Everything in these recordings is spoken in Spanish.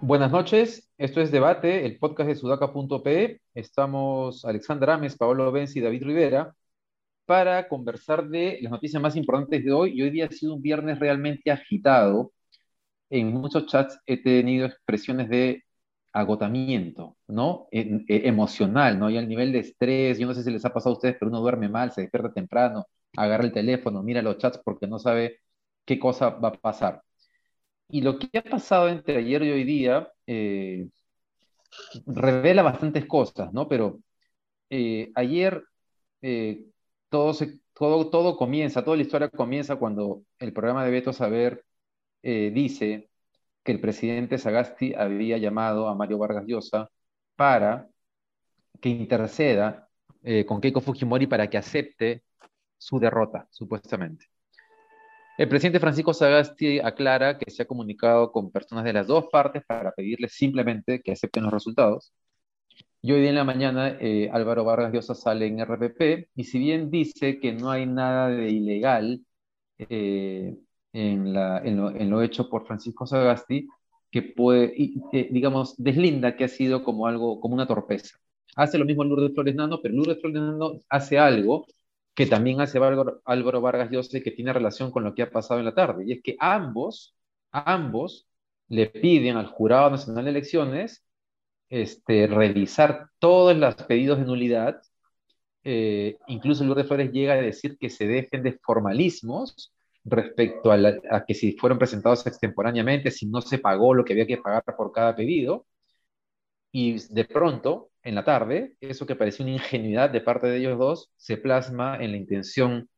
Buenas noches, esto es Debate, el podcast de sudaca.pe. Estamos Alexandra Ames, Paolo Benzi y David Rivera para conversar de las noticias más importantes de hoy. Y hoy día ha sido un viernes realmente agitado. En muchos chats he tenido expresiones de agotamiento, ¿no? E, emocional, ¿no? Y al nivel de estrés, yo no sé si les ha pasado a ustedes, pero uno duerme mal, se despierta temprano, agarra el teléfono, mira los chats porque no sabe qué cosa va a pasar. Y lo que ha pasado entre ayer y hoy día eh, revela bastantes cosas, ¿no? Pero eh, ayer eh, todo, todo, todo comienza, toda la historia comienza cuando el programa de Beto Saber dice que el presidente Sagasti había llamado a Mario Vargas Llosa para que interceda con Keiko Fujimori para que acepte su derrota, supuestamente. El presidente Francisco Sagasti aclara que se ha comunicado con personas de las dos partes para pedirles simplemente que acepten los resultados. Y hoy día en la mañana eh, Álvaro Vargas Llosa sale en RPP y si bien dice que no hay nada de ilegal eh, en, lo, hecho por Francisco Sagasti, que puede, eh, digamos, deslinda que ha sido como algo, como una torpeza. Hace lo mismo Lourdes Flores Nano, pero Lourdes Flores Nano hace algo que también hace Álvaro, Vargas Llosa que tiene relación con lo que ha pasado en la tarde. Y es que ambos, ambos le piden al Jurado Nacional de Elecciones este, revisar todos los pedidos de nulidad. Eh, incluso Lourdes Flores llega a decir que se dejen de formalismos respecto a, que si fueron presentados extemporáneamente, si no se pagó lo que había que pagar por cada pedido. Y de pronto en la tarde, eso que parecía una ingenuidad de parte de ellos dos, se plasma en la intención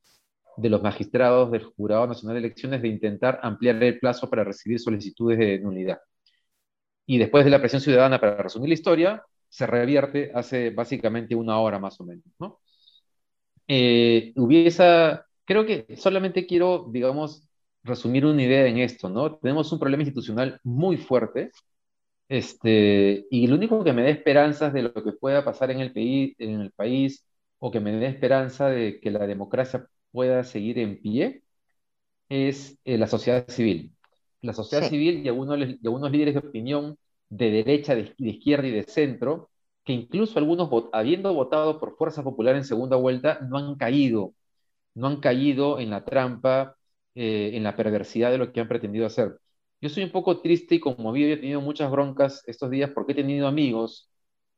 de los magistrados del Jurado Nacional de Elecciones de intentar ampliar el plazo para recibir solicitudes de nulidad. Y después de la presión ciudadana, para resumir la historia, se revierte hace básicamente una hora más o menos. ¿no? Eh, hubiese, creo que solamente quiero, digamos, resumir una idea en esto, ¿no? Tenemos un problema institucional muy fuerte este, y lo único que me da esperanzas de lo que pueda pasar en el, país, en el país o que me dé esperanza de que la democracia pueda seguir en pie es eh, la sociedad civil. La sociedad civil y algunos, y algunos líderes de opinión de derecha, de, izquierda y de centro, que incluso algunos, habiendo votado por Fuerza Popular en segunda vuelta, no han caído, no han caído en la trampa, eh, en la perversidad de lo que han pretendido hacer. Yo soy un poco triste y conmovido y he tenido muchas broncas estos días porque he tenido amigos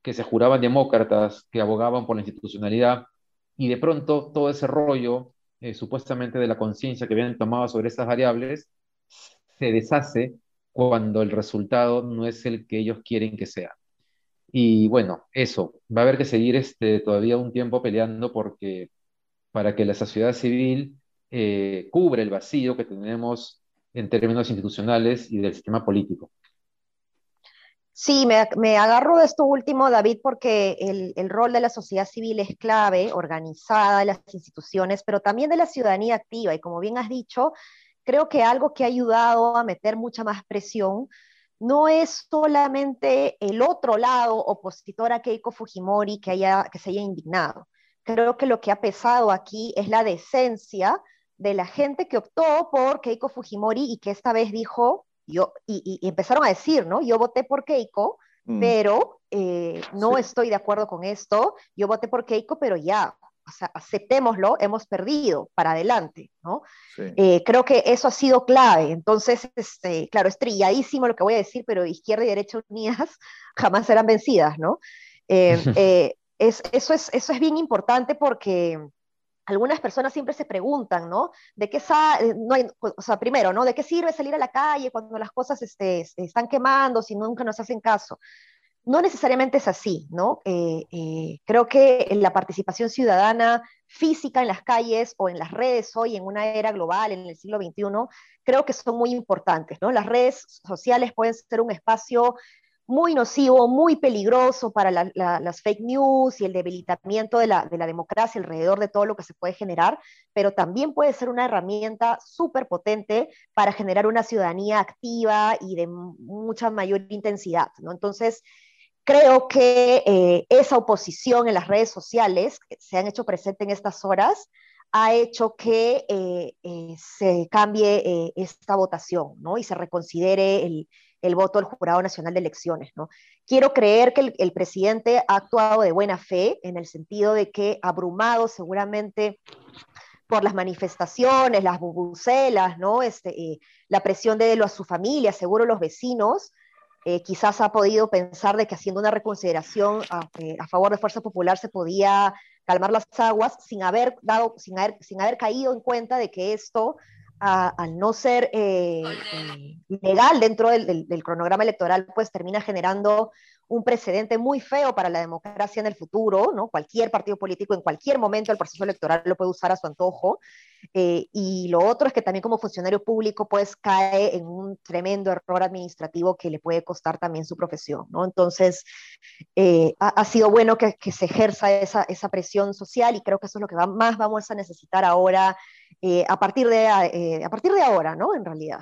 que se juraban demócratas, que abogaban por la institucionalidad y de pronto todo ese rollo, eh, supuestamente de la conciencia que habían tomado sobre esas variables, se deshace cuando el resultado no es el que ellos quieren que sea. Y bueno, eso, va a haber que seguir este, todavía un tiempo peleando porque para que la sociedad civil eh, cubra el vacío que tenemos en términos institucionales y del sistema político. Sí, me, agarro de esto último, David, porque el, rol de la sociedad civil es clave, organizada de las instituciones, pero también de la ciudadanía activa. Y como bien has dicho, creo que algo que ha ayudado a meter mucha más presión no es solamente el otro lado opositor a Keiko Fujimori que, haya, que se haya indignado. Creo que lo que ha pesado aquí es la decencia de la gente que optó por Keiko Fujimori y que esta vez dijo, yo, y, empezaron a decir, ¿no? Yo voté por Keiko, mm. pero eh, no estoy de acuerdo con esto, yo voté por Keiko, pero ya, o sea, aceptémoslo, hemos perdido, para adelante, ¿no? Eh, creo que eso ha sido clave. Entonces, este, claro, es trilladísimo lo que voy a decir, pero izquierda y derecha unidas jamás serán vencidas, ¿no? Eh, es, eso, es, eso es bien importante porque algunas personas siempre se preguntan, ¿no? ¿De qué eh, no o sea, primero, ¿no? ¿De qué sirve salir a la calle cuando las cosas este, están quemando si nunca nos hacen caso? No necesariamente es así, ¿no? Eh, eh, creo que la participación ciudadana física en las calles o en las redes hoy en una era global, en el siglo XXI, creo que son muy importantes, ¿no? Las redes sociales pueden ser un espacio muy nocivo, muy peligroso para las fake news y el debilitamiento de la, democracia alrededor de todo lo que se puede generar, pero también puede ser una herramienta súper potente para generar una ciudadanía activa y de mucha mayor intensidad. ¿no? Entonces, creo que eh, esa oposición en las redes sociales, que se han hecho presente en estas horas, ha hecho que eh, eh, se cambie esta votación ¿no? y se reconsidere el, el, voto del Jurado Nacional de Elecciones. ¿no? Quiero creer que el, el, presidente ha actuado de buena fe en el sentido de que abrumado seguramente por las manifestaciones, las bubucelas, ¿no? este, la presión de, de su familia, seguro los vecinos, eh, quizás ha podido pensar de que haciendo una reconsideración eh, a, favor de Fuerza Popular se podía calmar las aguas sin haber, dado, sin haber, sin haber caído en cuenta de que esto, al no ser eh, legal dentro del, del, cronograma electoral, pues termina generando un precedente muy feo para la democracia en el futuro, ¿no? Cualquier partido político en cualquier momento del proceso electoral lo puede usar a su antojo. Eh, y lo otro es que también como funcionario público pues cae en un tremendo error administrativo que le puede costar también su profesión, ¿no? Entonces, eh, ha, sido bueno que, se ejerza esa, esa, presión social y creo que eso es lo que más vamos a necesitar ahora, eh, a, partir de, a partir de ahora, ¿no? En realidad.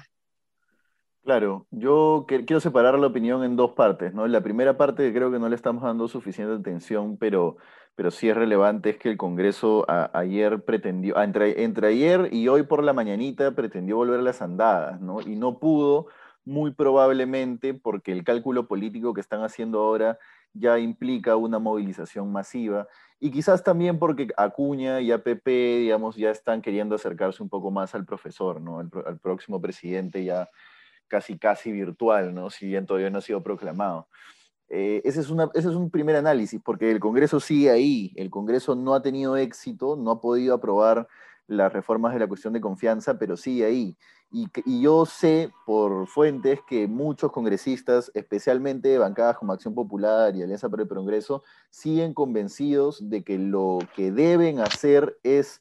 Claro, yo quiero separar la opinión en dos partes, ¿no? La primera parte creo que no le estamos dando suficiente atención, pero, pero sí es relevante, es que el Congreso ayer pretendió, entre, entre ayer y hoy por la mañanita pretendió volver a las andadas, ¿no? Y no pudo, muy probablemente porque el cálculo político que están haciendo ahora ya implica una movilización masiva y quizás también porque Acuña y APP, digamos, ya están queriendo acercarse un poco más al profesor, ¿no? al próximo presidente ya casi casi virtual, ¿no? Si bien todavía no ha sido proclamado. Eh, ese, es una, ese es un primer análisis, porque el Congreso sigue ahí, el Congreso no ha tenido éxito, no ha podido aprobar las reformas de la cuestión de confianza, pero sigue ahí. Y, y, yo sé por fuentes que muchos congresistas, especialmente de bancadas como Acción Popular y Alianza para el Progreso, siguen convencidos de que lo que deben hacer es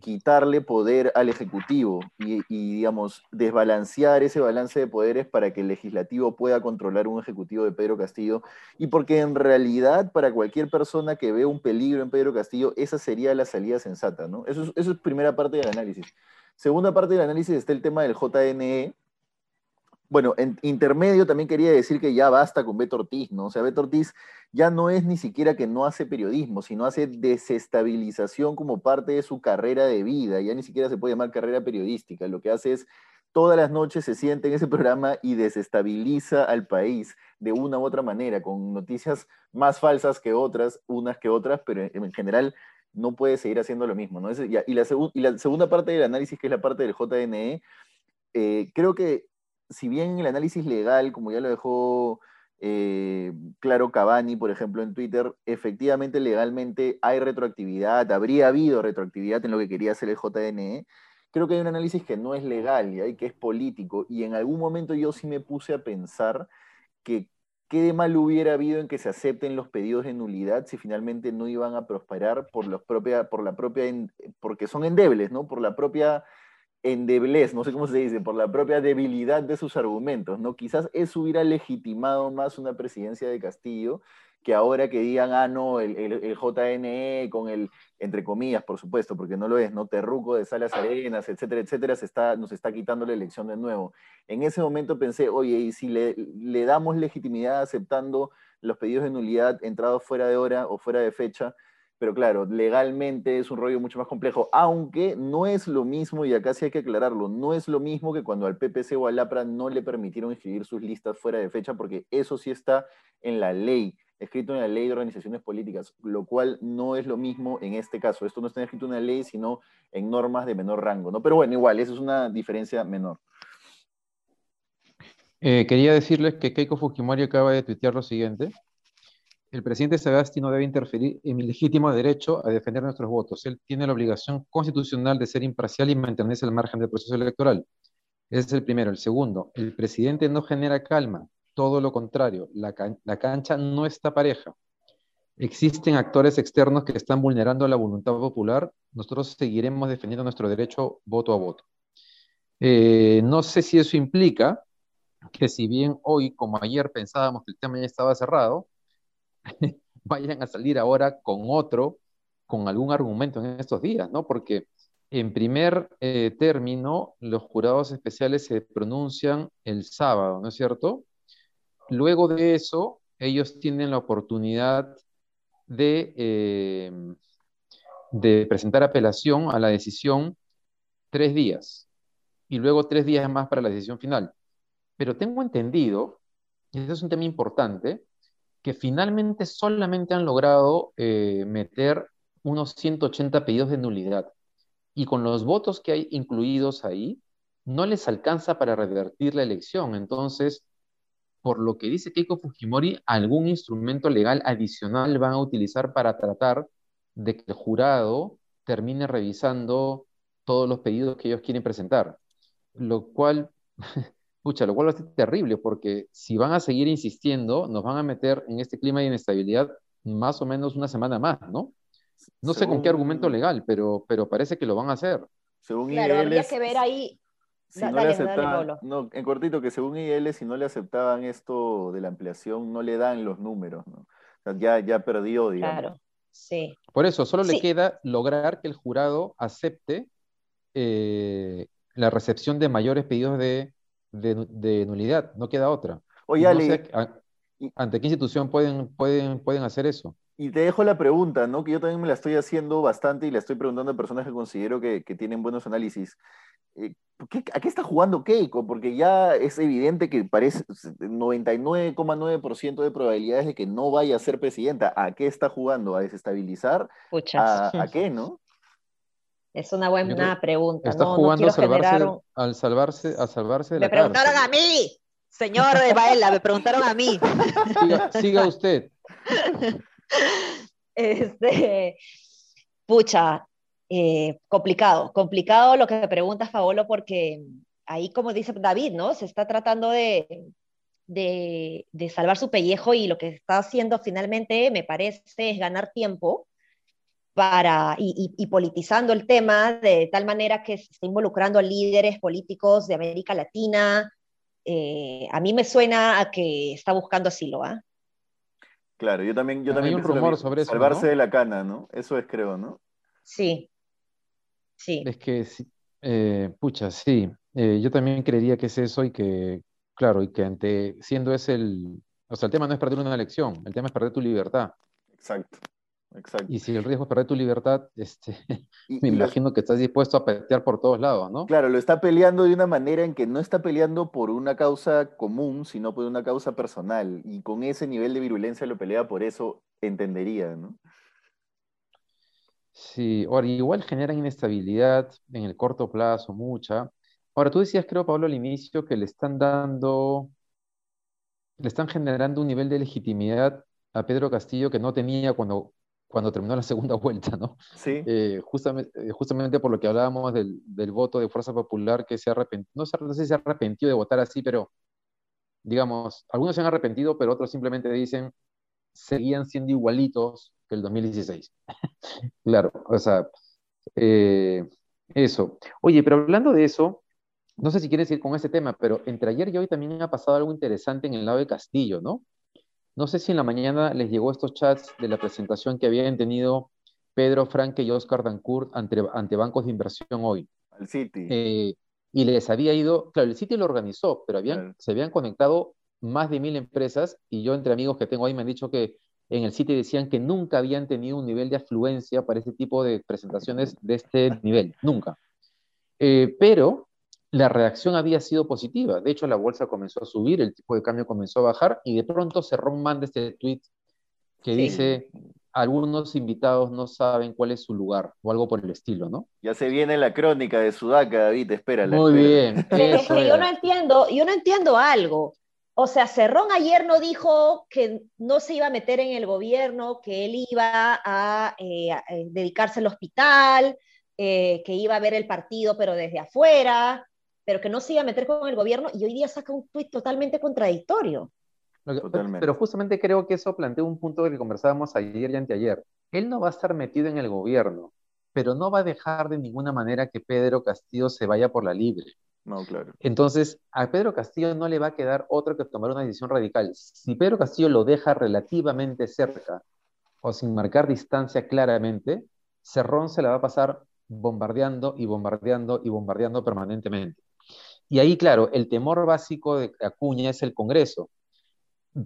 quitarle poder al Ejecutivo y, digamos, desbalancear ese balance de poderes para que el legislativo pueda controlar un Ejecutivo de Pedro Castillo y porque en realidad para cualquier persona que ve un peligro en Pedro Castillo, esa sería la salida sensata, ¿no? Es, eso es primera parte del análisis. Segunda parte del análisis está el tema del JNE, bueno, en intermedio también quería decir que ya basta con Beto Ortiz, ¿no? O sea, Beto Ortiz ya no es ni siquiera que no hace periodismo, sino hace desestabilización como parte de su carrera de vida, ya ni siquiera se puede llamar carrera periodística, lo que hace es todas las noches se siente en ese programa y desestabiliza al país de una u otra manera, con noticias más falsas que otras, unas que otras, pero en general no puede seguir haciendo lo mismo, ¿no? y, la y, la segunda parte del análisis, que es la parte del JNE, eh, creo que si bien el análisis legal, como ya lo dejó eh, claro Cavani, por ejemplo, en Twitter, efectivamente legalmente hay retroactividad, habría habido retroactividad en lo que quería hacer el JNE, creo que hay un análisis que no es legal y que es político, y en algún momento yo sí me puse a pensar que qué de mal hubiera habido en que se acepten los pedidos de nulidad si finalmente no iban a prosperar por, los propia, por la propia, porque son endebles, ¿no? Por la propia endeblez, no sé cómo se dice, por la propia debilidad de sus argumentos, ¿no? Quizás eso hubiera legitimado más una presidencia de Castillo que ahora que digan, ah, no, el, el, JNE con el, entre comillas, por supuesto, porque no lo es, ¿no? Terruco de Salas Arenas, etcétera, etcétera, se está, nos está quitando la elección de nuevo. En ese momento pensé, oye, y si le, le damos legitimidad aceptando los pedidos de nulidad entrados fuera de hora o fuera de fecha, pero claro, legalmente es un rollo mucho más complejo, aunque no es lo mismo, y acá sí hay que aclararlo, no es lo mismo que cuando al PPC o al APRA no le permitieron escribir sus listas fuera de fecha, porque eso sí está en la ley, escrito en la ley de organizaciones políticas, lo cual no es lo mismo en este caso. Esto no está escrito en una ley, sino en normas de menor rango, ¿no? Pero bueno, igual, eso es una diferencia menor. Eh, quería decirles que Keiko Fujimori acaba de tuitear lo siguiente el presidente Sagasti no debe interferir en mi legítimo derecho a defender nuestros votos. Él tiene la obligación constitucional de ser imparcial y mantenerse al margen del proceso electoral. Ese es el primero. El segundo, el presidente no genera calma, todo lo contrario, la, cancha no está pareja. Existen actores externos que están vulnerando la voluntad popular. Nosotros seguiremos defendiendo nuestro derecho voto a voto. Eh, no sé si eso implica que si bien hoy, como ayer, pensábamos que el tema ya estaba cerrado, vayan a salir ahora con otro, con algún argumento en estos días, ¿no? Porque en primer eh, término, los jurados especiales se pronuncian el sábado, ¿no es cierto? Luego de eso, ellos tienen la oportunidad de, eh, de presentar apelación a la decisión tres días y luego tres días más para la decisión final. Pero tengo entendido, y eso es un tema importante, que finalmente solamente han logrado eh, meter unos 180 pedidos de nulidad. Y con los votos que hay incluidos ahí, no les alcanza para revertir la elección. Entonces, por lo que dice Keiko Fujimori, algún instrumento legal adicional van a utilizar para tratar de que el jurado termine revisando todos los pedidos que ellos quieren presentar. Lo cual, pucha, lo cual va a ser terrible, porque si van a seguir insistiendo, nos van a meter en este clima de inestabilidad más o menos una semana más, ¿no? No sé con qué argumento legal, pero, pero parece que lo van a hacer. Según claro, habría que ver ahí si no le aceptaban, no, en cortito, que según IL, si no le aceptaban esto de la ampliación, no le dan los números, ¿no? O sea, ya, ya perdió, digamos. Claro, sí. Por eso, solo le queda lograr que el jurado acepte eh, la recepción de mayores pedidos de, de, nulidad, no queda otra. Oye, ¿Ante qué institución pueden, pueden, pueden hacer eso? Y te dejo la pregunta, ¿no? Que yo también me la estoy haciendo bastante y la estoy preguntando a personas que considero que, que tienen buenos análisis. Eh, ¿A qué está jugando Keiko? Porque ya es evidente que parece 99,9% de probabilidades de que no vaya a ser presidenta. ¿A qué está jugando? ¿A desestabilizar? ¿A, qué, no? Es una buena pregunta. Está jugando a salvarse, al salvarse, a salvarse de Me preguntaron a mí, señor Baela, me preguntaron a mí. Siga, usted. Este, pucha, eh, complicado, complicado lo que me preguntas, Paolo, porque ahí, como dice David, ¿no? Se está tratando de, de, salvar su pellejo y lo que está haciendo finalmente, me parece, es ganar tiempo para, y, politizando el tema de tal manera que se está involucrando a líderes políticos de América Latina. Eh, a mí me suena a que está buscando asilo, ¿ah? Claro, yo también, yo también Hay un rumor sobre eso, salvarse de la cana, ¿no? Eso es, creo, ¿no? Sí, Sí. Es que, eh, pucha, sí, eh, yo también creería que es eso y que, claro, y que ante, siendo ese el, o sea, el tema no es perder una elección, el tema es perder tu libertad. Exacto, exacto. Y si el riesgo es perder tu libertad, este, me imagino que estás dispuesto a pelear por todos lados, ¿no? Claro, lo está peleando de una manera en que no está peleando por una causa común, sino por una causa personal. Y con ese nivel de virulencia lo pelea por eso, entendería, ¿no? Sí, ahora igual genera inestabilidad en el corto plazo, mucha. Ahora, tú decías, creo, Pablo, al inicio que le están dando, le están generando un nivel de legitimidad a Pedro Castillo que no tenía cuando, cuando terminó la segunda vuelta, ¿no? Sí. Eh, justamente, eh, justamente por lo que hablábamos del, voto de Fuerza Popular que se arrepentido, no, no sé si se arrepintió de votar así, pero digamos, algunos se han arrepentido, pero otros simplemente dicen, seguían siendo igualitos que el 2016. claro, o sea, eh, eso. Oye, pero hablando de eso, no sé si quieres ir con ese tema, pero entre ayer y hoy también ha pasado algo interesante en el lado de Castillo, ¿no? No sé si en la mañana les llegó estos chats de la presentación que habían tenido Pedro Franque y Oscar Dancourt ante, ante bancos de inversión hoy. Al City. Eh, y les había ido, claro, el City lo organizó, pero habían, se habían conectado más de mil empresas y yo entre amigos que tengo ahí me han dicho que en el sitio decían que nunca habían tenido un nivel de afluencia para este tipo de presentaciones de este nivel, nunca. Eh, pero la reacción había sido positiva. De hecho, la bolsa comenzó a subir, el tipo de cambio comenzó a bajar y de pronto cerró un de este tweet que dice, algunos invitados no saben cuál es su lugar o algo por el estilo, ¿no? Ya se viene la crónica de Sudaca, David, espérala. Muy bien. es que yo no entiendo, yo no entiendo algo. O sea, Cerrón ayer no dijo que no se iba a meter en el gobierno, que él iba a, eh, eh, dedicarse al hospital, eh, que iba a ver el partido pero desde afuera, pero que no se iba a meter con el gobierno y hoy día saca un tuit totalmente contradictorio. Pero justamente creo que eso plantea un punto que conversábamos ayer y anteayer. Él no va a estar metido en el gobierno, pero no va a dejar de ninguna manera que Pedro Castillo se vaya por la libre. No, claro. Entonces, a Pedro Castillo no le va a quedar otro que tomar una decisión radical. Si Pedro Castillo lo deja relativamente cerca o sin marcar distancia claramente, Cerrón se la va a pasar bombardeando y bombardeando y bombardeando permanentemente. Y ahí, claro, el temor básico de Acuña es el Congreso.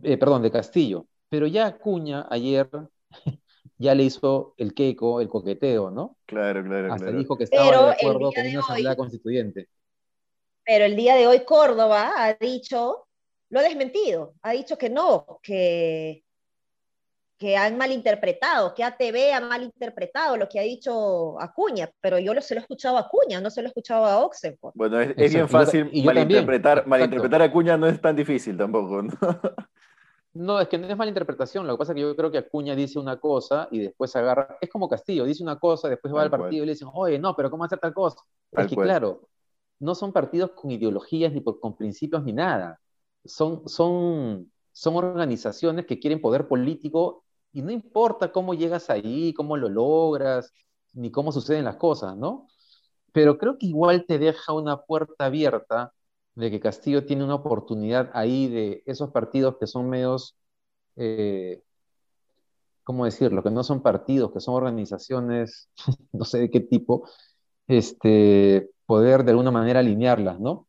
eh, perdón, de Castillo. Pero ya Acuña ayer ya le hizo el queco, el coqueteo, ¿no? Claro, claro, Hasta claro. dijo que estaba Pero de el acuerdo día con de una hoy- constituyente. Pero el día de hoy Córdoba ha dicho, lo ha desmentido, ha dicho que no, que, que han malinterpretado, que ATV ha malinterpretado lo que ha dicho Acuña, pero yo lo, se lo he escuchado a Acuña, no se lo he escuchado a Oxenford. Bueno, es, bien fácil y yo también. malinterpretar, malinterpretar a Cuña no es tan difícil tampoco, ¿no? No, es que no es mala interpretación. Lo que pasa es que yo creo que Acuña dice una cosa y después agarra. Es como Castillo, dice una cosa, después va al cual. partido y le dicen, oye, no, pero ¿cómo hacer tal cosa? Tal es que, cual. claro, no son partidos con ideologías ni por- con principios ni nada. Son, son, son organizaciones que quieren poder político y no importa cómo llegas ahí, cómo lo logras, ni cómo suceden las cosas, ¿no? Pero creo que igual te deja una puerta abierta de que Castillo tiene una oportunidad ahí de esos partidos que son medios, eh, ¿cómo decirlo? Que no son partidos, que son organizaciones, no sé de qué tipo, este, poder de alguna manera alinearlas, ¿no?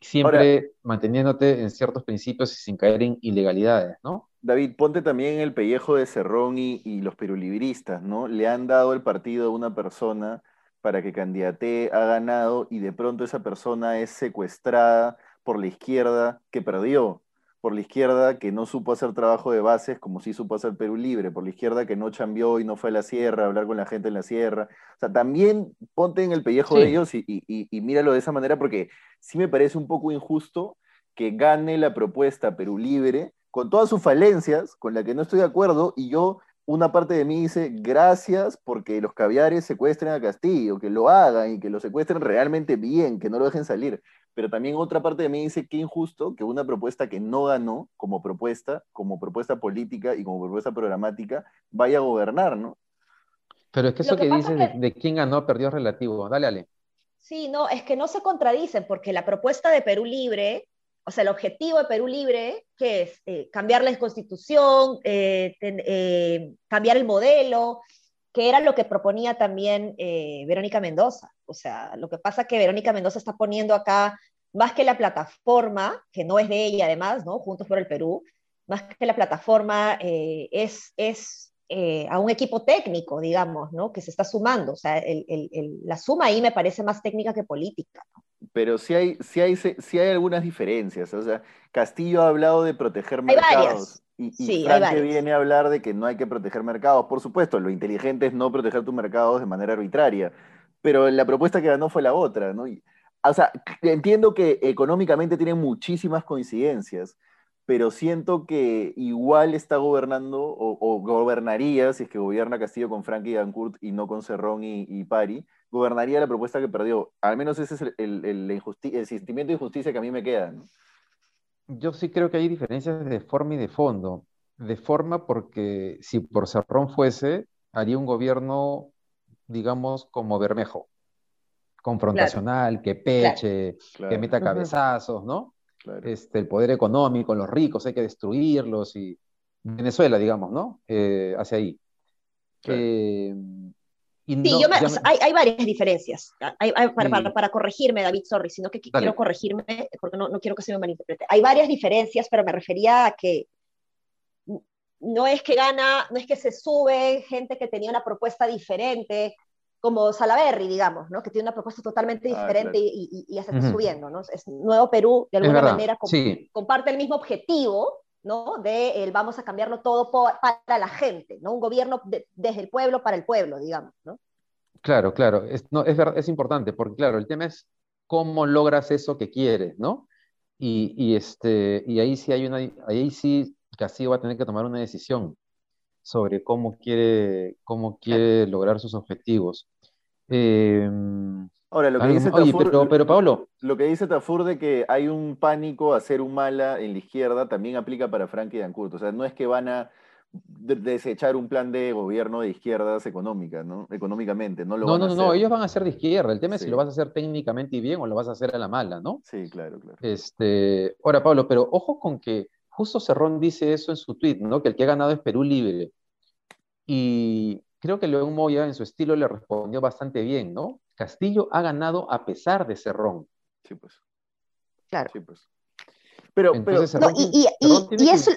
Siempre manteniéndote en ciertos principios y sin caer en ilegalidades, ¿no? David, ponte también en el pellejo de Cerrón y, y los perulibristas, ¿no? Le han dado el partido a una persona para que candidatee, ha ganado y de pronto esa persona es secuestrada por la izquierda que perdió, por la izquierda que no supo hacer trabajo de bases como sí supo hacer Perú Libre, por la izquierda que no chambeó y no fue a la sierra a hablar con la gente en la sierra. O sea, también ponte en el pellejo Sí. de ellos y, y- y- y míralo de esa manera porque sí me parece un poco injusto que gane la propuesta Perú Libre con todas sus falencias, con la que no estoy de acuerdo, y yo, una parte de mí dice, gracias porque los caviares secuestren a Castillo, que lo hagan y que lo secuestren realmente bien, que no lo dejen salir. Pero también otra parte de mí dice, qué injusto que una propuesta que no ganó como propuesta, como propuesta política y como propuesta programática, vaya a gobernar, ¿no? Pero es que Lo eso que que, dices que- de, quién ganó, perdió relativo. Dale, Ale. Sí, no, es que no se contradicen porque la propuesta de Perú Libre, o sea, el objetivo de Perú Libre, que es Eh, cambiar la constitución, eh, ten- eh, cambiar el modelo, que era lo que proponía también eh, Verónica Mendoza. O sea, lo que pasa es que Verónica Mendoza está poniendo acá, más que la plataforma, que no es de ella además, ¿no? Juntos por el Perú, más que la plataforma eh, es, es eh, a un equipo técnico, digamos, ¿no? Que se está sumando. O sea, el- el- el- la suma ahí me parece más técnica que política. ¿no? Pero sí hay, sí hay, sí hay algunas diferencias. O sea, Castillo ha hablado de proteger Hay varias. mercados. Y, y Sí, viene a hablar de que no hay que proteger mercados. Por supuesto, lo inteligente es no proteger tus mercados de manera arbitraria. Pero la propuesta que ganó fue la otra, ¿no? Y- o sea, entiendo que económicamente tienen muchísimas coincidencias, pero siento que igual está gobernando o, o gobernaría, si es que gobierna Castillo con Frankie y Dancourt y no con Cerrón y, y Pari, gobernaría la propuesta que perdió. Al menos ese es el, el- el- el sentimiento de injusticia que a mí me queda. ¿no? Yo sí creo que hay diferencias de forma y de fondo. De forma porque si por Cerrón fuese, haría un gobierno, digamos, como Bermejo, confrontacional, que peche, que Claro, meta Ujú. cabezazos, ¿no? claro. Este, el poder económico, los ricos, hay que destruirlos y Venezuela, digamos, ¿no? Eh, hacia ahí. Claro. Eh, y Sí, no, yo me- ya o sea, me- hay, hay varias diferencias. Hay- hay- para, Sí. para- para corregirme, David, sorry, sino que Dale. quiero corregirme porque no, no quiero que se me malinterprete. Hay varias diferencias, pero me refería a que no es que gana, no es que se sube gente que tenía una propuesta diferente, como Salaberry, digamos, ¿no? Que tiene una propuesta totalmente Ah, diferente claro. y, y- y ya se está Ujú. subiendo, ¿no? Es Nuevo Perú, de alguna manera, com- sí, comparte el mismo objetivo, ¿no? De el vamos a cambiarlo todo por- para la gente, ¿no? Un gobierno de- desde el pueblo para el pueblo, digamos, ¿no? Claro, claro, es, no, es, es importante, porque claro, el tema es cómo logras eso que quieres, ¿no? Y, y, este, y ahí sí hay una, ahí sí Castillo va a tener que tomar una decisión sobre cómo quiere, cómo quiere lograr sus objetivos. Eh, Ahora, lo que algo dice oye, Tafur- pero, pero Pablo, Lo que dice Tafur de que hay un pánico a hacer un mala en la izquierda también aplica para Frankie Dancourt. O sea, no es que van a de- desechar un plan de gobierno de izquierdas económica, ¿no? Económicamente, no lo no, van no, a no, no, hacer. ellos van a ser de izquierda, el tema es si Sí. lo vas a hacer técnicamente y bien o lo vas a hacer a la mala, ¿no? Sí, claro, claro. Este, ahora, Pablo, pero ojo con que justo Cerrón dice eso en su tweet, ¿no? Que el que ha ganado es Perú Libre. Y creo que León Moya en su estilo le respondió bastante bien, ¿no? Castillo ha ganado a pesar de Cerrón. Sí, pues. Claro. Sí, pues. Pero, y, es,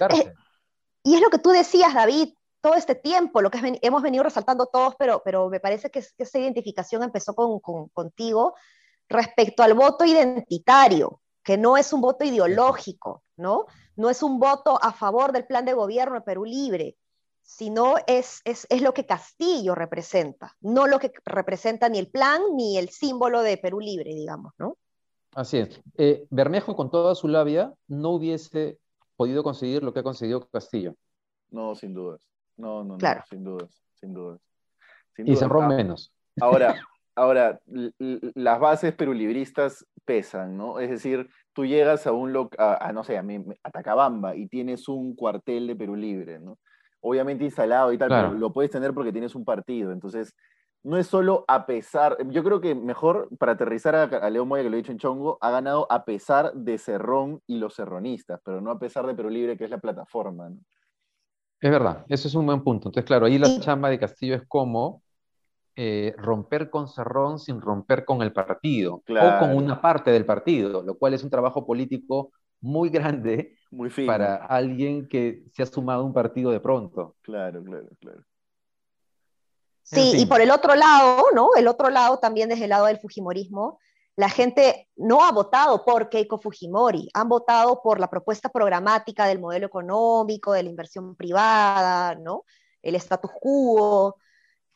y es lo que tú decías, David, todo este tiempo, lo que hemos venido resaltando todos, pero, pero me parece que, esa identificación empezó con, contigo respecto al voto identitario, que no es un voto ideológico, ¿no? No es un voto a favor del plan de gobierno de Perú Libre, sino es, es, es, lo que Castillo representa, no lo que representa ni el plan ni el símbolo de Perú Libre, digamos, ¿no? Así es. Eh, Bermejo, con toda su labia, no hubiese podido conseguir lo que ha conseguido Castillo. No, sin dudas. No, no, claro. sin dudas, sin dudas. y Cerrón ah, menos. Ahora, ahora, las bases perulibristas pesan, ¿no? Es decir, tú llegas a un local, a, no sé, a, a Tacabamba y tienes un cuartel de Perú Libre, ¿no? Obviamente instalado y tal, pero lo puedes tener porque tienes un partido. Entonces, no es solo a pesar, yo creo que mejor para aterrizar a, a León Moya, que lo he dicho en Chongo, ha ganado a pesar de Cerrón y los cerronistas, pero no a pesar de Perú Libre, que es la plataforma. ¿no? Es verdad, eso es un buen punto. Entonces, claro, ahí la chamba de Castillo es como eh, romper con Cerrón sin romper con el partido o con una parte del partido, lo cual es un trabajo político muy grande muy para alguien que se ha sumado a un partido de pronto. Claro, claro, claro. Sí, y por el otro lado, ¿no? El otro lado también desde el lado del Fujimorismo, la gente no ha votado por Keiko Fujimori, han votado por la propuesta programática del modelo económico, de la inversión privada, ¿no? El status quo.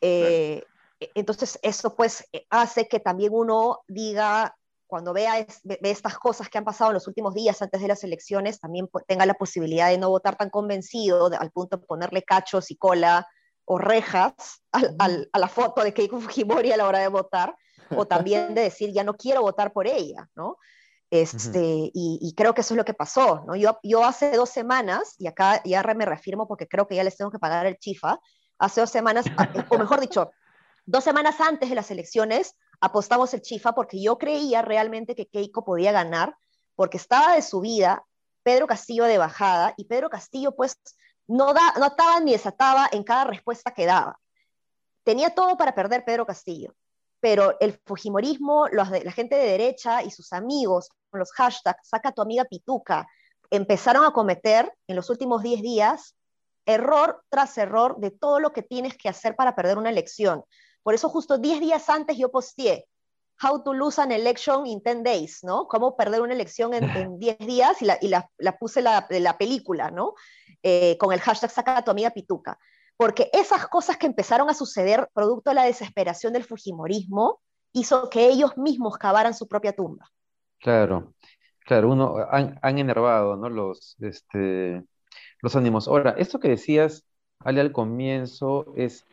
Eh, e, entonces, eso pues hace que también uno diga, cuando vea ve estas cosas que han pasado en los últimos días antes de las elecciones, también tenga la posibilidad de no votar tan convencido al punto de ponerle cachos y cola o rejas a la foto de Keiko Fujimori a la hora de votar o también de decir, ya no quiero votar por ella, ¿no? Este, y, creo que eso es lo que pasó, ¿no? Yo, yo hace dos semanas, y acá ya me reafirmo porque creo que ya les tengo que pagar el chifa, hace dos semanas, o mejor dicho, dos semanas antes de las elecciones, apostamos el chifa porque yo creía realmente que Keiko podía ganar, porque estaba de subida, Pedro Castillo de bajada, y Pedro Castillo pues no, da, no ataba ni desataba en cada respuesta que daba. Tenía todo para perder Pedro Castillo pero el Fujimorismo, los la gente de derecha y sus amigos con los hashtags saca tu amiga pituca, empezaron a cometer en los últimos 10 días error tras error de todo lo que tienes que hacer para perder una elección. Por eso justo 10 días antes yo posteé How to lose an election in 10 days, ¿no? Cómo perder una elección en, 10 días y la, y la, la puse la, la película, ¿no? Eh, con el hashtag saca tu amiga pituca porque esas cosas que empezaron a suceder producto de la desesperación del Fujimorismo hizo que ellos mismos cavaran su propia tumba. Claro, claro, uno han, enervado ¿no? los, este, los ánimos. Ahora, esto que decías, Ale, al comienzo es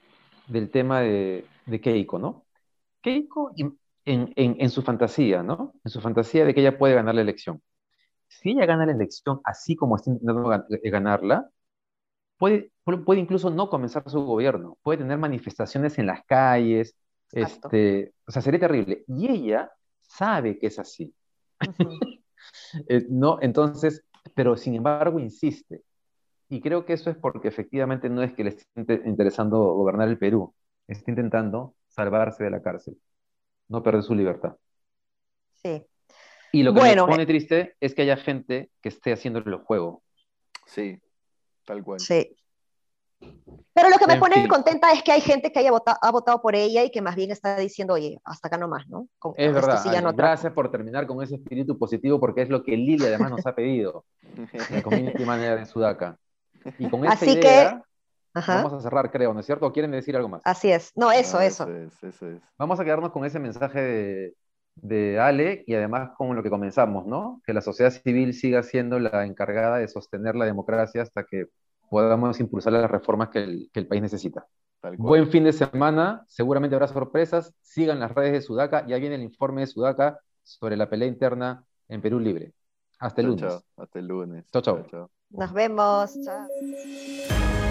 del tema de, Keiko, ¿no? Keiko en, su fantasía, ¿no? En su fantasía de que ella puede ganar la elección. Si ella gana la elección así como está intentando ganarla, puede, puede incluso no comenzar su gobierno, puede tener manifestaciones en las calles, este, o sea, sería terrible. Y ella sabe que es así. Eh, no, entonces, pero sin embargo insiste. Y creo que eso es porque efectivamente no es que le esté interesando gobernar el Perú, está intentando salvarse de la cárcel, no perder su libertad. Sí. Y lo que me pone eh triste es que haya gente que esté haciéndole el juego. Sí, tal cual. Sí. Pero lo que me pone contenta es que hay gente que haya votado, ha votado por ella y que más bien está diciendo, oye, hasta acá nomás, ¿no? es verdad. gracias por terminar con ese espíritu positivo porque es lo que Lili además nos ha pedido. La community manager en Sudaca. Y con esa Así idea, que vamos a cerrar, creo, ¿no es cierto? ¿O quieren decir algo más? Así es. No, eso, eso. Vamos a quedarnos con ese mensaje de, de Ale y además con lo que comenzamos, ¿no? Que la sociedad civil siga siendo la encargada de sostener la democracia hasta que podamos impulsar las reformas que el, país necesita. Buen fin de semana, seguramente habrá sorpresas. Sigan las redes de Sudaca, ya viene el informe de Sudaca sobre la pelea interna en Perú Libre. Hasta el lunes. Hasta el lunes. Chao, chao. Nos vemos. Chao.